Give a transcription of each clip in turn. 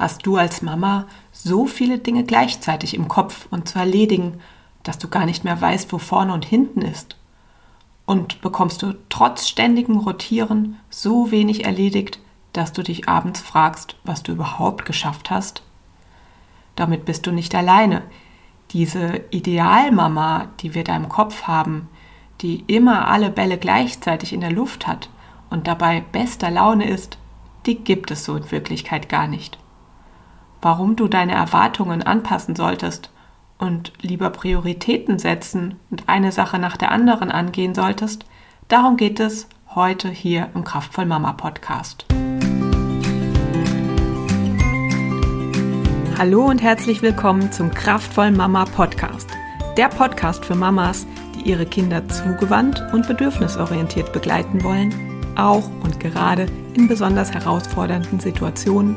hast du als Mama so viele Dinge gleichzeitig im Kopf und zu erledigen, dass du gar nicht mehr weißt, wo vorne und hinten ist. Und bekommst du trotz ständigem Rotieren so wenig erledigt, dass du dich abends fragst, was du überhaupt geschafft hast? Damit bist du nicht alleine. Diese Idealmama, die wir da im Kopf haben, die immer alle Bälle gleichzeitig in der Luft hat und dabei bester Laune ist, die gibt es so in Wirklichkeit gar nicht. Warum du deine Erwartungen anpassen solltest und lieber Prioritäten setzen und eine Sache nach der anderen angehen solltest, darum geht es heute hier im Kraftvoll Mama Podcast. Hallo und herzlich willkommen zum Kraftvoll Mama Podcast. Der Podcast für Mamas, die ihre Kinder zugewandt und bedürfnisorientiert begleiten wollen, auch und gerade in besonders herausfordernden Situationen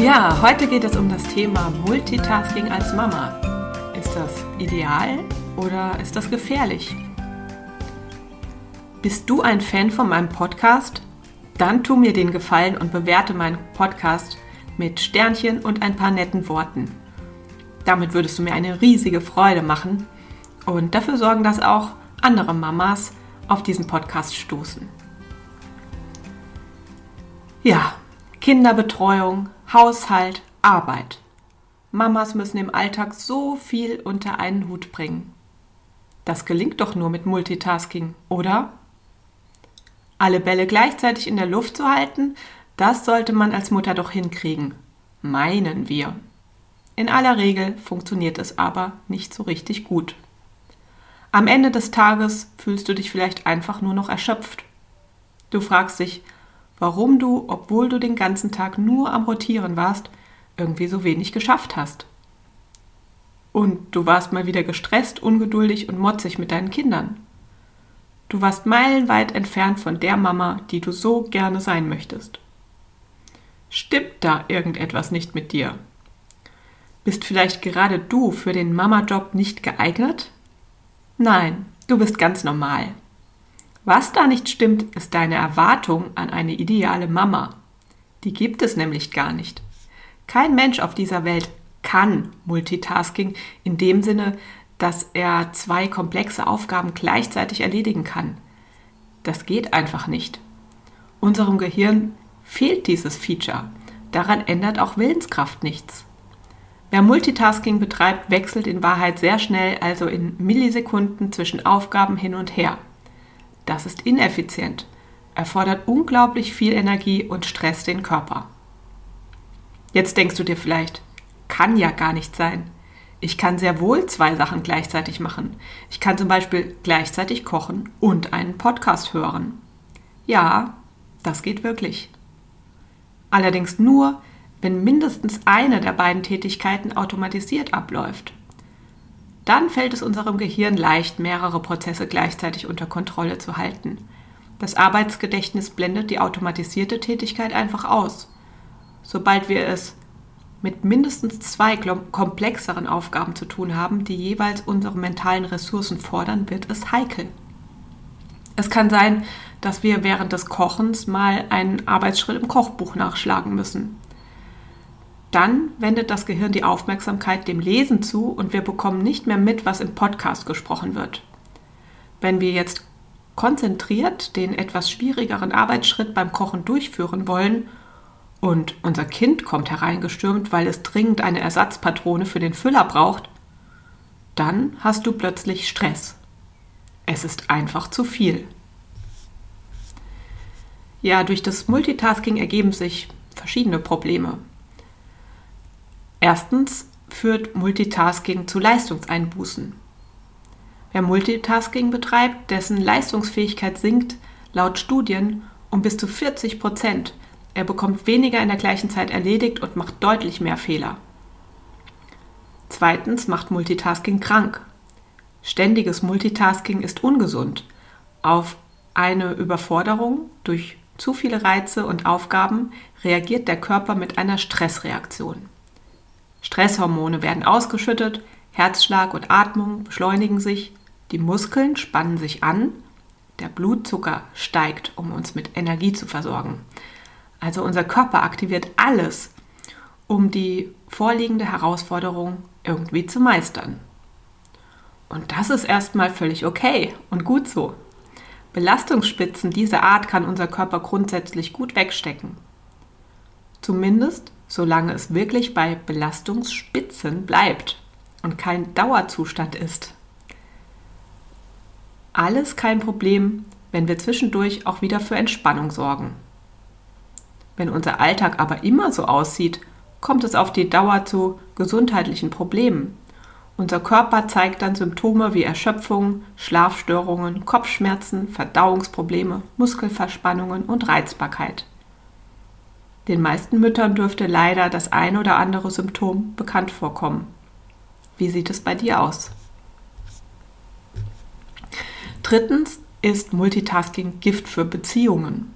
Ja, heute geht es um das Thema Multitasking als Mama. Ist das ideal oder ist das gefährlich? Bist du ein Fan von meinem Podcast? Dann tu mir den Gefallen und bewerte meinen Podcast mit Sternchen und ein paar netten Worten. Damit würdest du mir eine riesige Freude machen und dafür sorgen, dass auch andere Mamas auf diesen Podcast stoßen. Ja, Kinderbetreuung, Haushalt, Arbeit. Mamas müssen im Alltag so viel unter einen Hut bringen. Das gelingt doch nur mit Multitasking, oder? Alle Bälle gleichzeitig in der Luft zu halten, das sollte man als Mutter doch hinkriegen. Meinen wir. In aller Regel funktioniert es aber nicht so richtig gut. Am Ende des Tages fühlst du dich vielleicht einfach nur noch erschöpft. Du fragst dich, warum du, obwohl du den ganzen Tag nur am Rotieren warst, irgendwie so wenig geschafft hast. Und du warst mal wieder gestresst, ungeduldig und motzig mit deinen Kindern. Du warst meilenweit entfernt von der Mama, die du so gerne sein möchtest. Stimmt da irgendetwas nicht mit dir? Bist vielleicht gerade du für den Mama-Job nicht geeignet? Nein, du bist ganz normal. Was da nicht stimmt, ist deine Erwartung an eine ideale Mama. Die gibt es nämlich gar nicht. Kein Mensch auf dieser Welt kann Multitasking in dem Sinne, dass er zwei komplexe Aufgaben gleichzeitig erledigen kann. Das geht einfach nicht. Unserem Gehirn fehlt dieses Feature. Daran ändert auch Willenskraft nichts. Wer Multitasking betreibt, wechselt in Wahrheit sehr schnell, also in Millisekunden zwischen Aufgaben hin und her. Das ist ineffizient, erfordert unglaublich viel Energie und stresst den Körper. Jetzt denkst du dir vielleicht, kann ja gar nicht sein. Ich kann sehr wohl zwei Sachen gleichzeitig machen. Ich kann zum Beispiel gleichzeitig kochen und einen Podcast hören. Ja, das geht wirklich. Allerdings nur, wenn mindestens eine der beiden Tätigkeiten automatisiert abläuft dann fällt es unserem Gehirn leicht, mehrere Prozesse gleichzeitig unter Kontrolle zu halten. Das Arbeitsgedächtnis blendet die automatisierte Tätigkeit einfach aus. Sobald wir es mit mindestens zwei komplexeren Aufgaben zu tun haben, die jeweils unsere mentalen Ressourcen fordern, wird es heikel. Es kann sein, dass wir während des Kochens mal einen Arbeitsschritt im Kochbuch nachschlagen müssen. Dann wendet das Gehirn die Aufmerksamkeit dem Lesen zu und wir bekommen nicht mehr mit, was im Podcast gesprochen wird. Wenn wir jetzt konzentriert den etwas schwierigeren Arbeitsschritt beim Kochen durchführen wollen und unser Kind kommt hereingestürmt, weil es dringend eine Ersatzpatrone für den Füller braucht, dann hast du plötzlich Stress. Es ist einfach zu viel. Ja, durch das Multitasking ergeben sich verschiedene Probleme. Erstens führt Multitasking zu Leistungseinbußen. Wer Multitasking betreibt, dessen Leistungsfähigkeit sinkt laut Studien um bis zu 40 Prozent, er bekommt weniger in der gleichen Zeit erledigt und macht deutlich mehr Fehler. Zweitens macht Multitasking krank. Ständiges Multitasking ist ungesund. Auf eine Überforderung durch zu viele Reize und Aufgaben reagiert der Körper mit einer Stressreaktion. Stresshormone werden ausgeschüttet, Herzschlag und Atmung beschleunigen sich, die Muskeln spannen sich an, der Blutzucker steigt, um uns mit Energie zu versorgen. Also unser Körper aktiviert alles, um die vorliegende Herausforderung irgendwie zu meistern. Und das ist erstmal völlig okay und gut so. Belastungsspitzen dieser Art kann unser Körper grundsätzlich gut wegstecken. Zumindest solange es wirklich bei Belastungsspitzen bleibt und kein Dauerzustand ist. Alles kein Problem, wenn wir zwischendurch auch wieder für Entspannung sorgen. Wenn unser Alltag aber immer so aussieht, kommt es auf die Dauer zu gesundheitlichen Problemen. Unser Körper zeigt dann Symptome wie Erschöpfung, Schlafstörungen, Kopfschmerzen, Verdauungsprobleme, Muskelverspannungen und Reizbarkeit. Den meisten Müttern dürfte leider das ein oder andere Symptom bekannt vorkommen. Wie sieht es bei dir aus? Drittens ist Multitasking Gift für Beziehungen.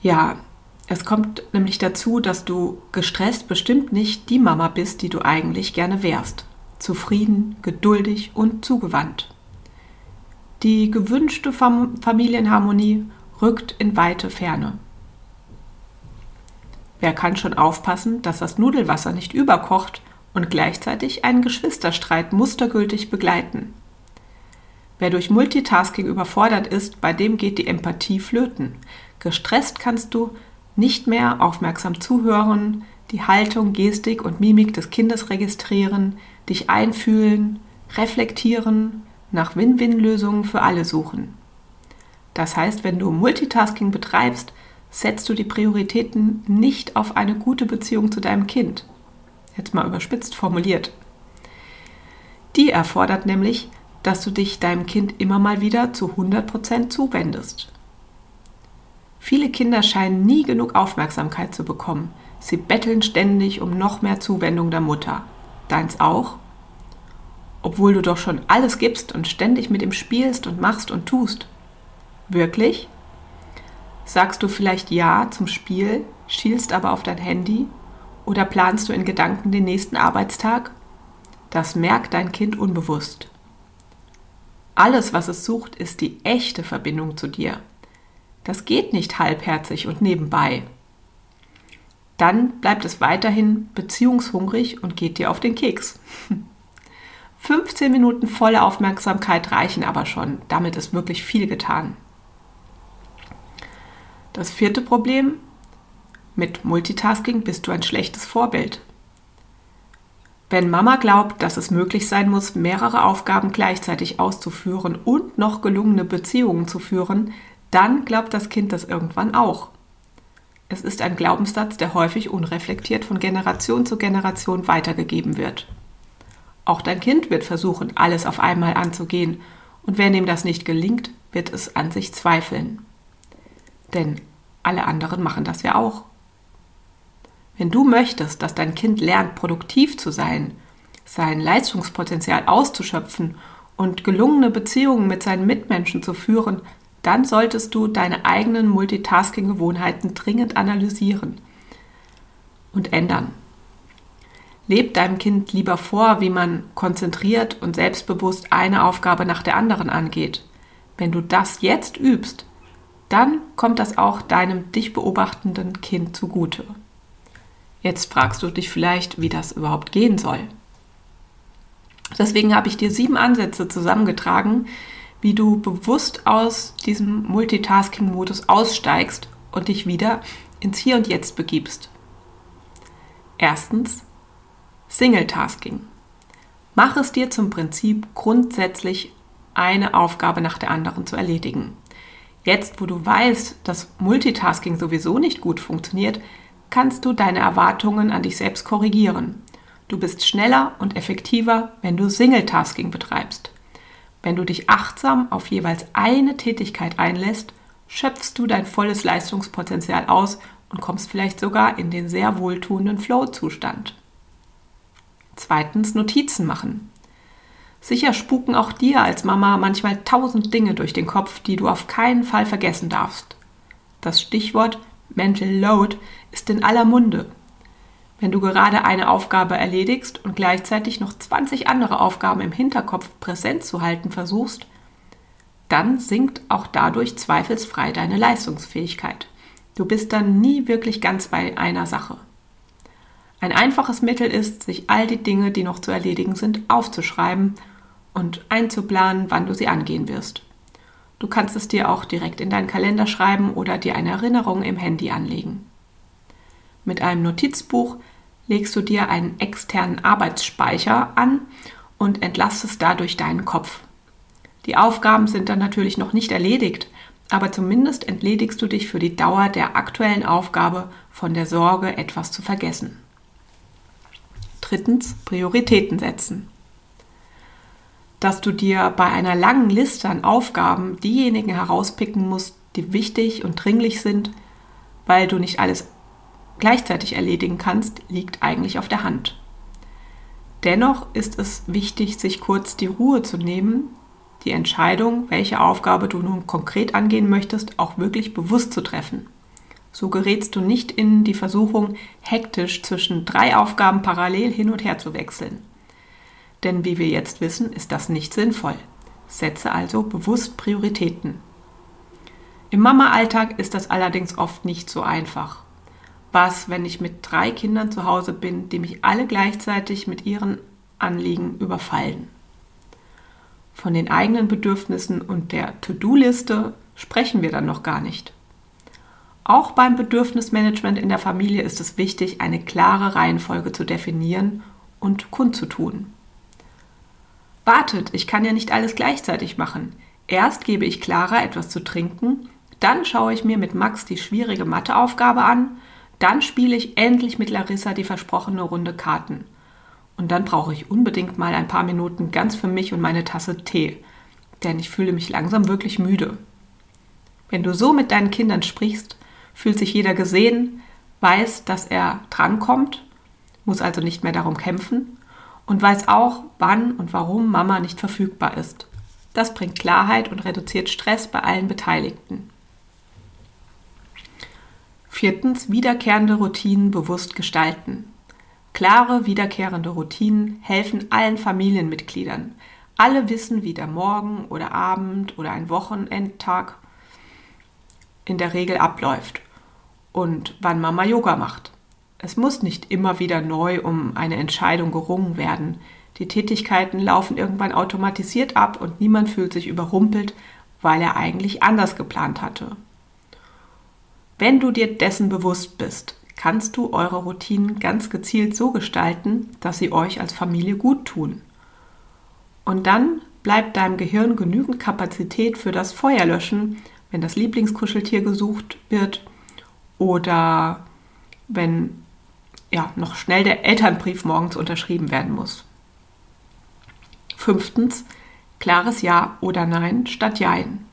Ja, es kommt nämlich dazu, dass du gestresst bestimmt nicht die Mama bist, die du eigentlich gerne wärst. Zufrieden, geduldig und zugewandt. Die gewünschte Familienharmonie rückt in weite Ferne. Wer kann schon aufpassen, dass das Nudelwasser nicht überkocht und gleichzeitig einen Geschwisterstreit mustergültig begleiten? Wer durch Multitasking überfordert ist, bei dem geht die Empathie flöten. Gestresst kannst du nicht mehr aufmerksam zuhören, die Haltung, Gestik und Mimik des Kindes registrieren, dich einfühlen, reflektieren, nach Win-Win-Lösungen für alle suchen. Das heißt, wenn du Multitasking betreibst, setzt du die Prioritäten nicht auf eine gute Beziehung zu deinem Kind. Jetzt mal überspitzt formuliert. Die erfordert nämlich, dass du dich deinem Kind immer mal wieder zu 100% zuwendest. Viele Kinder scheinen nie genug Aufmerksamkeit zu bekommen. Sie betteln ständig um noch mehr Zuwendung der Mutter. Deins auch? Obwohl du doch schon alles gibst und ständig mit ihm spielst und machst und tust. Wirklich? Sagst du vielleicht Ja zum Spiel, schielst aber auf dein Handy? Oder planst du in Gedanken den nächsten Arbeitstag? Das merkt dein Kind unbewusst. Alles, was es sucht, ist die echte Verbindung zu dir. Das geht nicht halbherzig und nebenbei. Dann bleibt es weiterhin beziehungshungrig und geht dir auf den Keks. 15 Minuten volle Aufmerksamkeit reichen aber schon. Damit ist wirklich viel getan. Das vierte Problem, mit Multitasking bist du ein schlechtes Vorbild. Wenn Mama glaubt, dass es möglich sein muss, mehrere Aufgaben gleichzeitig auszuführen und noch gelungene Beziehungen zu führen, dann glaubt das Kind das irgendwann auch. Es ist ein Glaubenssatz, der häufig unreflektiert von Generation zu Generation weitergegeben wird. Auch dein Kind wird versuchen, alles auf einmal anzugehen, und wenn ihm das nicht gelingt, wird es an sich zweifeln. Denn alle anderen machen das ja auch. Wenn du möchtest, dass dein Kind lernt, produktiv zu sein, sein Leistungspotenzial auszuschöpfen und gelungene Beziehungen mit seinen Mitmenschen zu führen, dann solltest du deine eigenen Multitasking-Gewohnheiten dringend analysieren und ändern. Leb deinem Kind lieber vor, wie man konzentriert und selbstbewusst eine Aufgabe nach der anderen angeht. Wenn du das jetzt übst, dann kommt das auch deinem dich beobachtenden Kind zugute. Jetzt fragst du dich vielleicht, wie das überhaupt gehen soll. Deswegen habe ich dir sieben Ansätze zusammengetragen, wie du bewusst aus diesem Multitasking-Modus aussteigst und dich wieder ins Hier und Jetzt begibst. Erstens Single-Tasking. Mach es dir zum Prinzip grundsätzlich eine Aufgabe nach der anderen zu erledigen. Jetzt, wo du weißt, dass Multitasking sowieso nicht gut funktioniert, kannst du deine Erwartungen an dich selbst korrigieren. Du bist schneller und effektiver, wenn du Single-Tasking betreibst. Wenn du dich achtsam auf jeweils eine Tätigkeit einlässt, schöpfst du dein volles Leistungspotenzial aus und kommst vielleicht sogar in den sehr wohltuenden Flow-Zustand. Zweitens Notizen machen. Sicher spuken auch dir als Mama manchmal tausend Dinge durch den Kopf, die du auf keinen Fall vergessen darfst. Das Stichwort Mental Load ist in aller Munde. Wenn du gerade eine Aufgabe erledigst und gleichzeitig noch 20 andere Aufgaben im Hinterkopf präsent zu halten versuchst, dann sinkt auch dadurch zweifelsfrei deine Leistungsfähigkeit. Du bist dann nie wirklich ganz bei einer Sache. Ein einfaches Mittel ist, sich all die Dinge, die noch zu erledigen sind, aufzuschreiben und einzuplanen, wann du sie angehen wirst. Du kannst es dir auch direkt in deinen Kalender schreiben oder dir eine Erinnerung im Handy anlegen. Mit einem Notizbuch legst du dir einen externen Arbeitsspeicher an und entlastest dadurch deinen Kopf. Die Aufgaben sind dann natürlich noch nicht erledigt, aber zumindest entledigst du dich für die Dauer der aktuellen Aufgabe von der Sorge, etwas zu vergessen. Drittens, Prioritäten setzen. Dass du dir bei einer langen Liste an Aufgaben diejenigen herauspicken musst, die wichtig und dringlich sind, weil du nicht alles gleichzeitig erledigen kannst, liegt eigentlich auf der Hand. Dennoch ist es wichtig, sich kurz die Ruhe zu nehmen, die Entscheidung, welche Aufgabe du nun konkret angehen möchtest, auch wirklich bewusst zu treffen. So gerätst du nicht in die Versuchung, hektisch zwischen drei Aufgaben parallel hin und her zu wechseln. Denn wie wir jetzt wissen, ist das nicht sinnvoll. Setze also bewusst Prioritäten. Im Mama-Alltag ist das allerdings oft nicht so einfach. Was, wenn ich mit drei Kindern zu Hause bin, die mich alle gleichzeitig mit ihren Anliegen überfallen? Von den eigenen Bedürfnissen und der To-Do-Liste sprechen wir dann noch gar nicht. Auch beim Bedürfnismanagement in der Familie ist es wichtig, eine klare Reihenfolge zu definieren und kundzutun. Wartet, ich kann ja nicht alles gleichzeitig machen. Erst gebe ich Clara etwas zu trinken, dann schaue ich mir mit Max die schwierige Matheaufgabe an, dann spiele ich endlich mit Larissa die versprochene Runde Karten. Und dann brauche ich unbedingt mal ein paar Minuten ganz für mich und meine Tasse Tee, denn ich fühle mich langsam wirklich müde. Wenn du so mit deinen Kindern sprichst, fühlt sich jeder gesehen, weiß, dass er drankommt, muss also nicht mehr darum kämpfen und weiß auch, wann und warum Mama nicht verfügbar ist. Das bringt Klarheit und reduziert Stress bei allen Beteiligten. Viertens, wiederkehrende Routinen bewusst gestalten. Klare, wiederkehrende Routinen helfen allen Familienmitgliedern. Alle wissen, wie der Morgen oder Abend oder ein Wochenendtag in der Regel abläuft und wann Mama Yoga macht. Es muss nicht immer wieder neu um eine Entscheidung gerungen werden. Die Tätigkeiten laufen irgendwann automatisiert ab und niemand fühlt sich überrumpelt, weil er eigentlich anders geplant hatte. Wenn du dir dessen bewusst bist, kannst du eure Routinen ganz gezielt so gestalten, dass sie euch als Familie gut tun. Und dann bleibt deinem Gehirn genügend Kapazität für das Feuerlöschen, wenn das Lieblingskuscheltier gesucht wird oder wenn ja, noch schnell der Elternbrief morgens unterschrieben werden muss. Fünftens, klares Ja oder Nein statt Jein.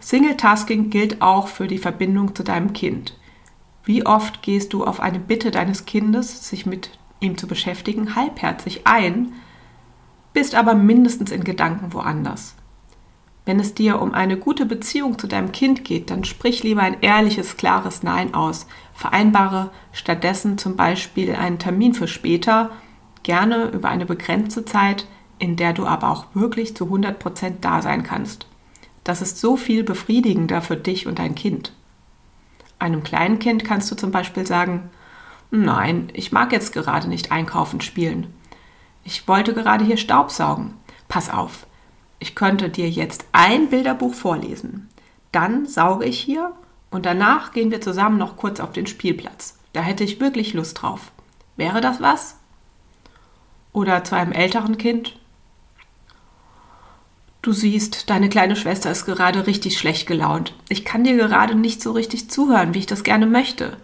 Single-Tasking gilt auch für die Verbindung zu deinem Kind. Wie oft gehst du auf eine Bitte deines Kindes, sich mit ihm zu beschäftigen, halbherzig ein, bist aber mindestens in Gedanken woanders. Wenn es dir um eine gute Beziehung zu deinem Kind geht, dann sprich lieber ein ehrliches, klares Nein aus. Vereinbare stattdessen zum Beispiel einen Termin für später, gerne über eine begrenzte Zeit, in der du aber auch wirklich zu 100% da sein kannst. Das ist so viel befriedigender für dich und dein Kind. Einem kleinen Kind kannst du zum Beispiel sagen, nein, ich mag jetzt gerade nicht einkaufen spielen. Ich wollte gerade hier Staubsaugen. Pass auf, ich könnte dir jetzt ein Bilderbuch vorlesen. Dann sauge ich hier und danach gehen wir zusammen noch kurz auf den Spielplatz. Da hätte ich wirklich Lust drauf. Wäre das was? Oder zu einem älteren Kind? Du siehst, deine kleine Schwester ist gerade richtig schlecht gelaunt. Ich kann dir gerade nicht so richtig zuhören, wie ich das gerne möchte.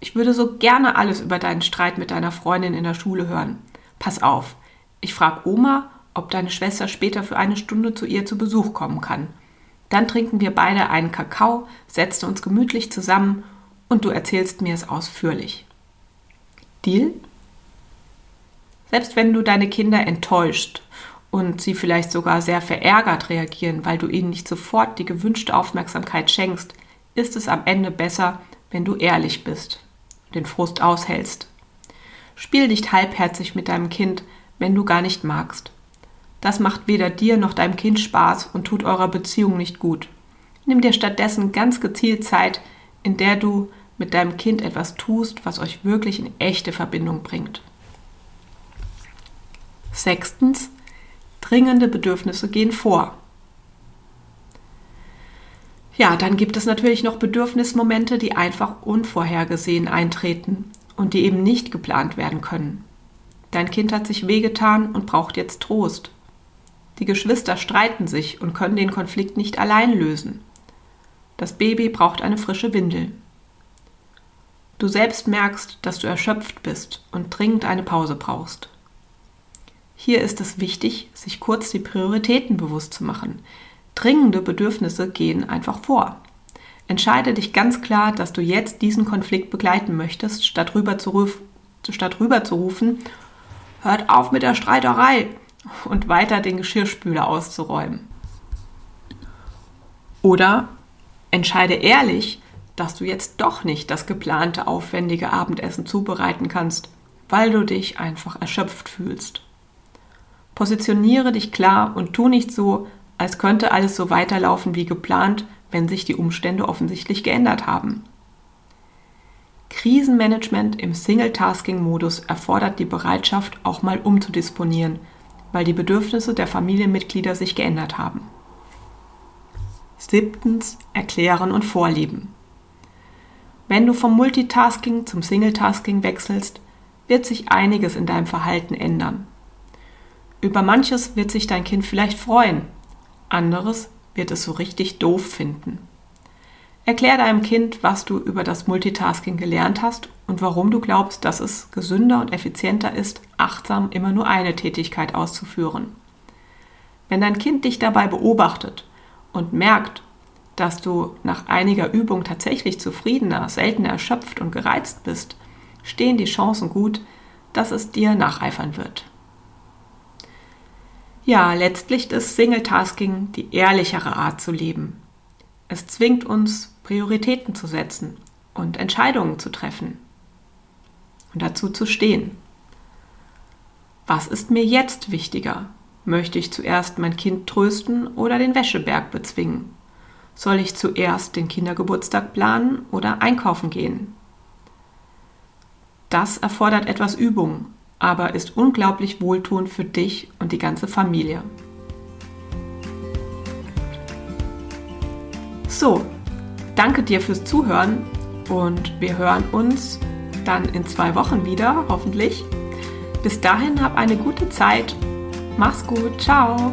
Ich würde so gerne alles über deinen Streit mit deiner Freundin in der Schule hören. Pass auf, ich frage Oma, ob deine Schwester später für eine Stunde zu ihr zu Besuch kommen kann. Dann trinken wir beide einen Kakao, setzen uns gemütlich zusammen und du erzählst mir es ausführlich. Deal? Selbst wenn du deine Kinder enttäuscht und sie vielleicht sogar sehr verärgert reagieren, weil du ihnen nicht sofort die gewünschte Aufmerksamkeit schenkst, ist es am Ende besser, wenn du ehrlich bist, den Frust aushältst. Spiel nicht halbherzig mit deinem Kind, wenn du gar nicht magst. Das macht weder dir noch deinem Kind Spaß und tut eurer Beziehung nicht gut. Nimm dir stattdessen ganz gezielt Zeit, in der du mit deinem Kind etwas tust, was euch wirklich in echte Verbindung bringt. Sechstens, Dringende Bedürfnisse gehen vor. Ja, dann gibt es natürlich noch Bedürfnismomente, die einfach unvorhergesehen eintreten und die eben nicht geplant werden können. Dein Kind hat sich wehgetan und braucht jetzt Trost. Die Geschwister streiten sich und können den Konflikt nicht allein lösen. Das Baby braucht eine frische Windel. Du selbst merkst, dass du erschöpft bist und dringend eine Pause brauchst. Hier ist es wichtig, sich kurz die Prioritäten bewusst zu machen. Dringende Bedürfnisse gehen einfach vor. Entscheide dich ganz klar, dass du jetzt diesen Konflikt begleiten möchtest, statt rüber zu, ruf, statt rüber zu rufen, hört auf mit der Streiterei und weiter den Geschirrspüler auszuräumen. Oder entscheide ehrlich, dass du jetzt doch nicht das geplante aufwendige Abendessen zubereiten kannst, weil du dich einfach erschöpft fühlst. Positioniere dich klar und tu nicht so, als könnte alles so weiterlaufen wie geplant, wenn sich die Umstände offensichtlich geändert haben. Krisenmanagement im Single-Tasking-Modus erfordert die Bereitschaft, auch mal umzudisponieren, weil die Bedürfnisse der Familienmitglieder sich geändert haben. Siebtens, erklären und vorleben. Wenn du vom Multitasking zum Single-Tasking wechselst, wird sich einiges in deinem Verhalten ändern. Über manches wird sich dein Kind vielleicht freuen, anderes wird es so richtig doof finden. Erklär deinem Kind, was du über das Multitasking gelernt hast und warum du glaubst, dass es gesünder und effizienter ist, achtsam immer nur eine Tätigkeit auszuführen. Wenn dein Kind dich dabei beobachtet und merkt, dass du nach einiger Übung tatsächlich zufriedener, seltener erschöpft und gereizt bist, stehen die Chancen gut, dass es dir nacheifern wird. Ja, letztlich ist Single-Tasking die ehrlichere Art zu leben. Es zwingt uns, Prioritäten zu setzen und Entscheidungen zu treffen und dazu zu stehen. Was ist mir jetzt wichtiger? Möchte ich zuerst mein Kind trösten oder den Wäscheberg bezwingen? Soll ich zuerst den Kindergeburtstag planen oder einkaufen gehen? Das erfordert etwas Übung aber ist unglaublich wohltuend für dich und die ganze Familie. So, danke dir fürs Zuhören und wir hören uns dann in zwei Wochen wieder, hoffentlich. Bis dahin hab eine gute Zeit. Mach's gut. Ciao.